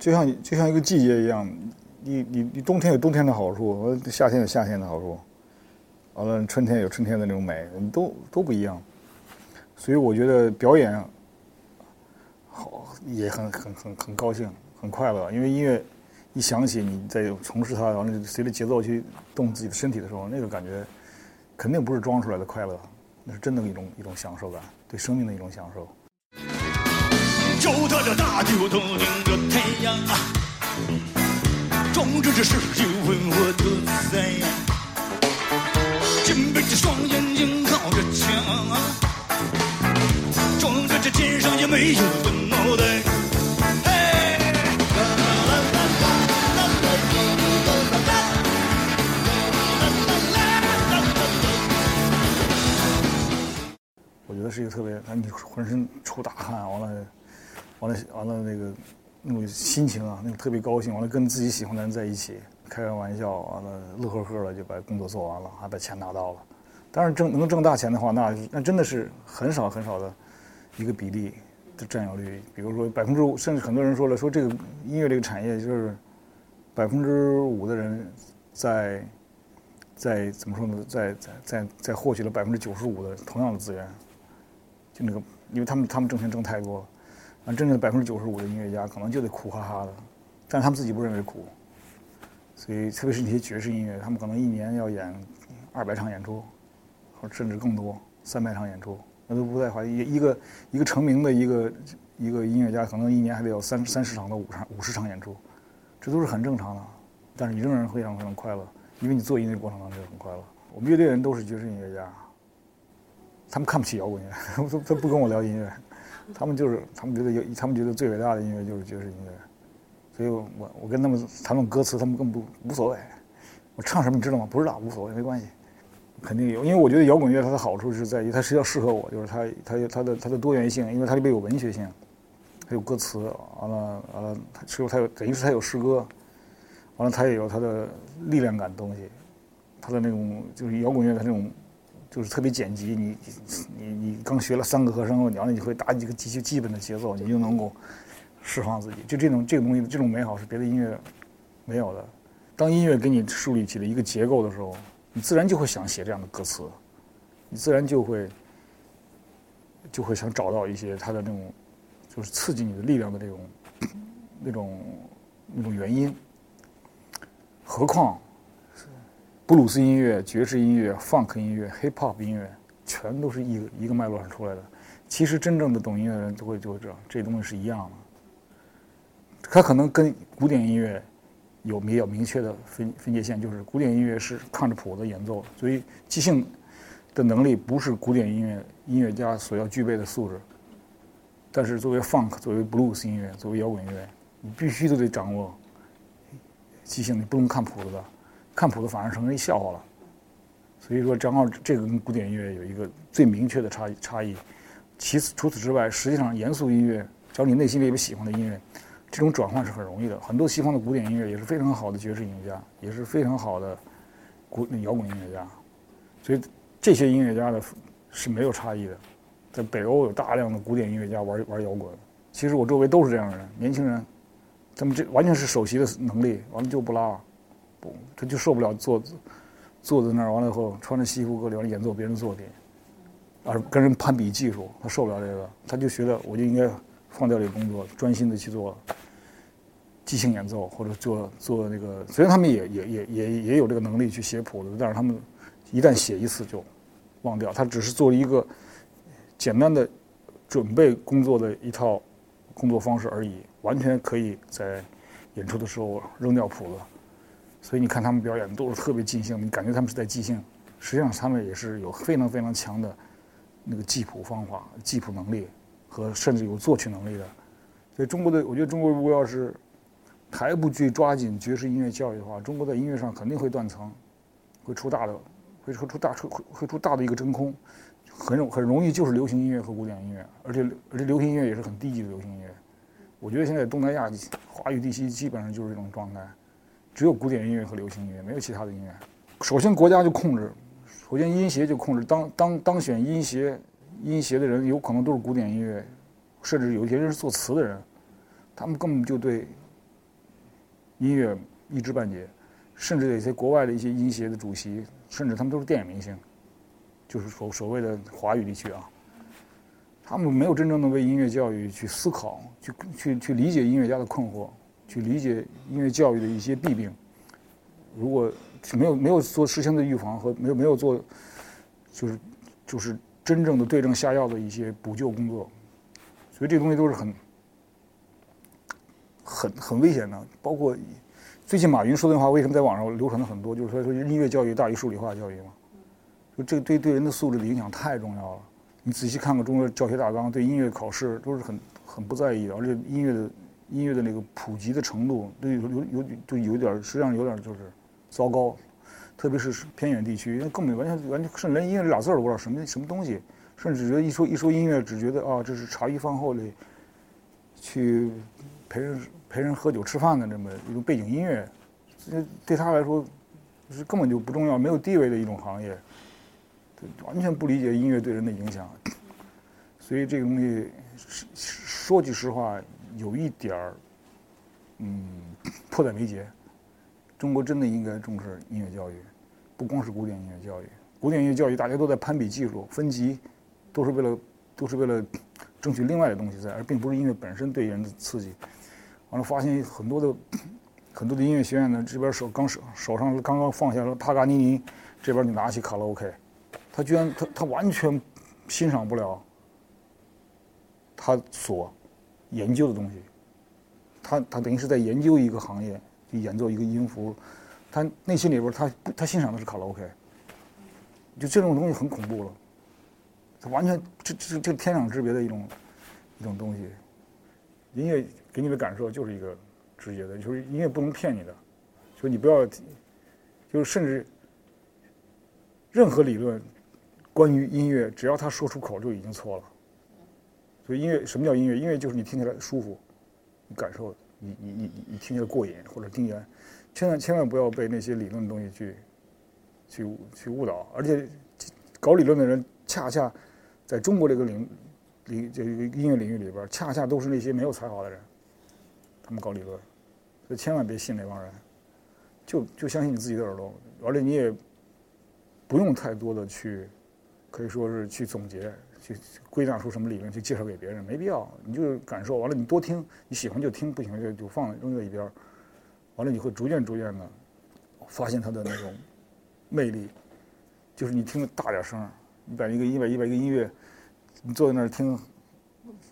就像就像一个季节一样，你你你冬天有冬天的好处，夏天有夏天的好处，完了春天有春天的那种美，我们都都不一样。所以我觉得表演好也很很很很高兴，很快乐，因为音乐一响起，你在从事它，完了随着节奏去动自己的身体的时候，那个感觉肯定不是装出来的快乐，那是真的一种一种享受感，对生命的一种享受。脚踏着大地，我头顶着太阳啊，装着这世界问我的赞。紧闭着双眼睛靠着墙啊，装着这天上也没有的脑袋。我觉得是一个特别，你浑身出大汗，完了。完了，完了，那个那种心情啊，那种特别高兴。完了，跟自己喜欢的人在一起，开开玩笑，完了乐呵呵的就把工作做完了，还把钱拿到了。当然，挣能挣大钱的话，那那真的是很少很少的一个比例的占有率。比如说百分之五，甚至很多人说了，说这个音乐这个产业就是百分之五的人在在怎么说呢，在在在在获取了百分之九十五的同样的资源，就那个，因为他们他们挣钱挣太多了。啊，真正的百分之九十五的音乐家可能就得苦哈哈的，但他们自己不认为苦。所以，特别是那些爵士音乐，他们可能一年要演二百场演出，或甚至更多，三百场演出，那都不在话。一一个一个成名的一个一个音乐家，可能一年还得有三三十场到五场五十场演出，这都是很正常的。但是你仍然非常非常快乐，因为你做音乐过程当中就很快乐。我们乐队人都是爵士音乐家，他们看不起摇滚乐，他他不跟我聊音乐。他们就是，他们觉得有，他们觉得最伟大的音乐就是爵士音乐，所以我我跟他们谈论歌词，他们更不无所谓。我唱什么你知道吗？不知道，无所谓，没关系，肯定有。因为我觉得摇滚乐它的好处是在于它是要适合我，就是它它它的它的多元性，因为它里边有文学性，它有歌词，完了完了，它是它有等于是它有诗歌，完了它也有它的力量感的东西，它的那种就是摇滚乐的那种。就是特别剪辑，你你你刚学了三个和声，然后你会打几个极其基本的节奏，你就能够释放自己。就这种这个东西，这种美好是别的音乐没有的。当音乐给你树立起了一个结构的时候，你自然就会想写这样的歌词，你自然就会就会想找到一些它的那种就是刺激你的力量的这种那种那种原因。何况。布鲁斯音乐、爵士音乐、funk 音乐、hip hop 音乐，全都是一个一个脉络上出来的。其实真正的懂音乐的人都会就会知道，这东西是一样的。它可能跟古典音乐有比较明确的分分界线，就是古典音乐是看着谱子演奏，所以即兴的能力不是古典音乐音乐家所要具备的素质。但是作为 funk、作为 blues 音乐、作为摇滚乐，你必须都得掌握即兴，你不能看谱子的。看谱子反而成为笑话了，所以说正好这个跟古典音乐有一个最明确的差异差异。其次，除此之外，实际上严肃音乐，只要你内心里有喜欢的音乐，这种转换是很容易的。很多西方的古典音乐也是非常好的爵士音乐家，也是非常好的古摇滚音乐家，所以这些音乐家的是没有差异的。在北欧有大量的古典音乐家玩玩摇滚，其实我周围都是这样的人，年轻人，他们这完全是首席的能力，完了就不拉。不，他就受不了坐坐在那儿，完了以后穿着西服搁里边演奏别人的作品，而跟人攀比技术，他受不了这个，他就觉得我就应该放掉这个工作，专心的去做即兴演奏或者做做那个。虽然他们也也也也也有这个能力去写谱子，但是他们一旦写一次就忘掉，他只是做一个简单的准备工作的一套工作方式而已，完全可以在演出的时候扔掉谱子。所以你看他们表演都是特别即兴，你感觉他们是在即兴，实际上他们也是有非常非常强的那个记谱方法、记谱能力和甚至有作曲能力的。所以中国的，我觉得中国如果要是还不去抓紧爵士音乐教育的话，中国在音乐上肯定会断层，会出大的，会出出大出会会出大的一个真空，很容很容易就是流行音乐和古典音乐，而且而且流行音乐也是很低级的流行音乐。我觉得现在东南亚华语地区基本上就是这种状态。只有古典音乐和流行音乐，没有其他的音乐。首先，国家就控制，首先音协就控制。当当当选音协音协的人，有可能都是古典音乐，甚至有一些人是作词的人，他们根本就对音乐一知半解，甚至有些国外的一些音协的主席，甚至他们都是电影明星，就是所所谓的华语地区啊，他们没有真正的为音乐教育去思考，去去去理解音乐家的困惑，去理解音乐教育的一些弊病。如果没有没有做事先的预防和没有没有做，就是就是真正的对症下药的一些补救工作，所以这东西都是很很很危险的。包括最近马云说的话，为什么在网上流传的很多？就是说说音乐教育大于数理化教育嘛。就这对对人的素质的影响太重要了。你仔细看看中国教学大纲，对音乐考试都是很很不在意的，而且音乐的音乐的那个普及的程度，都有有有就有点实际上有点就是。糟糕，特别是偏远地区，因为根本完全完全甚至连音乐这俩字都不知道什么什么东西，甚至觉得一说一说音乐，只觉得啊，这是茶余饭后的去陪人陪人喝酒吃饭的这么一种背景音乐，这对他来说是根本就不重要、没有地位的一种行业，完全不理解音乐对人的影响，所以这个东西说句实话，有一点儿嗯迫在眉睫。中国真的应该重视音乐教育，不光是古典音乐教育。古典音乐教育大家都在攀比技术分级，都是为了都是为了争取另外的东西在，而并不是音乐本身对人的刺激。完了，发现很多的很多的音乐学院呢，这边手刚手手上刚刚放下了帕格尼尼，这边你拿起卡拉 OK，他居然他他完全欣赏不了他所研究的东西，他他等于是在研究一个行业。去演奏一个音符，他内心里边他他欣赏的是卡拉 OK，就这种东西很恐怖了，他完全这这这天壤之别的一种一种东西。音乐给你的感受就是一个直接的，就是音乐不能骗你的，就是你不要，就是甚至任何理论关于音乐，只要他说出口就已经错了。所以音乐什么叫音乐？音乐就是你听起来舒服，你感受。你你你你听起来过瘾，或者听起来，千万千万不要被那些理论的东西去，去去误导。而且，搞理论的人恰恰在中国这个领领这个音乐领域里边，恰恰都是那些没有才华的人，他们搞理论，所以千万别信那帮人，就就相信你自己的耳朵，而且你也不用太多的去，可以说是去总结。去归纳出什么理论去介绍给别人，没必要。你就感受完了，你多听，你喜欢就听，不喜欢就就放扔在一边完了，你会逐渐逐渐的发现它的那种魅力。就是你听的大点声，你把一个一百一百一个音乐，你坐在那儿听，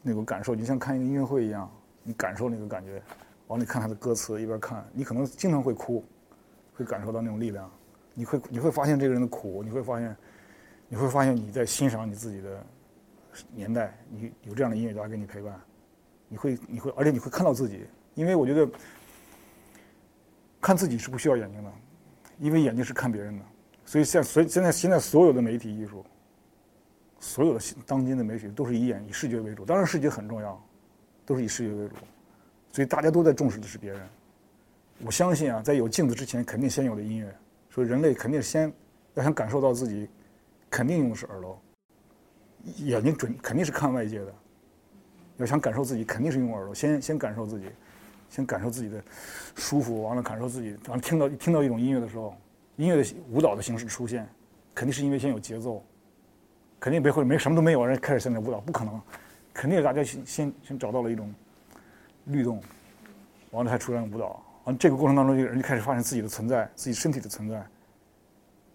那种感受，就像看一个音乐会一样，你感受那个感觉。完了，你看他的歌词，一边看，你可能经常会哭，会感受到那种力量。你会你会发现这个人的苦，你会发现你会发现你在欣赏你自己的。年代，你有这样的音乐家给你陪伴，你会，你会，而且你会看到自己，因为我觉得看自己是不需要眼睛的，因为眼睛是看别人的，所以现所以现在现在所有的媒体艺术，所有的当今的媒体都是以眼以视觉为主，当然视觉很重要，都是以视觉为主，所以大家都在重视的是别人。我相信啊，在有镜子之前，肯定先有的音乐，所以人类肯定先要想感受到自己，肯定用的是耳朵。眼睛准肯定是看外界的，要想感受自己，肯定是用耳朵。先先感受自己，先感受自己的舒服，完了感受自己，完了听到听到一种音乐的时候，音乐的舞蹈的形式出现，肯定是因为先有节奏，肯定不会没什么都没有人开始现在舞蹈，不可能，肯定大家先先先找到了一种律动，完了才出现舞蹈，完这个过程当中，就人就开始发现自己的存在，自己身体的存在，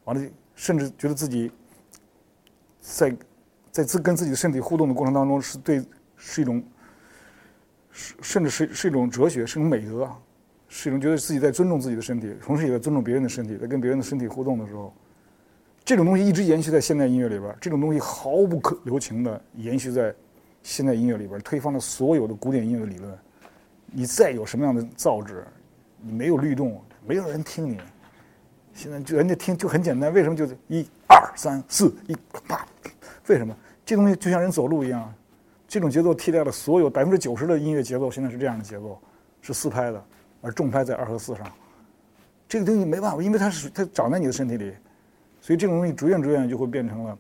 完了甚至觉得自己在。在自跟自己的身体互动的过程当中，是对，是一种，是甚至是是一种哲学，是一种美德，是一种觉得自己在尊重自己的身体，同时也在尊重别人的身体，在跟别人的身体互动的时候，这种东西一直延续在现代音乐里边，这种东西毫不可留情的延续在现代音乐里边，推翻了所有的古典音乐的理论。你再有什么样的造诣，你没有律动，没有人听你。现在就人家听就很简单，为什么就是一二三四一啪？为什么？这东西就像人走路一样，这种节奏替代了所有百分之九十的音乐节奏。现在是这样的节奏，是四拍的，而重拍在二和四上。这个东西没办法，因为它是它长在你的身体里，所以这种东西逐渐逐渐就会变成了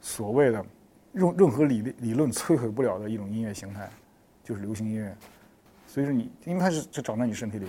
所谓的任任何理理论摧毁不了的一种音乐形态，就是流行音乐。所以说你，因为它是它长在你身体里，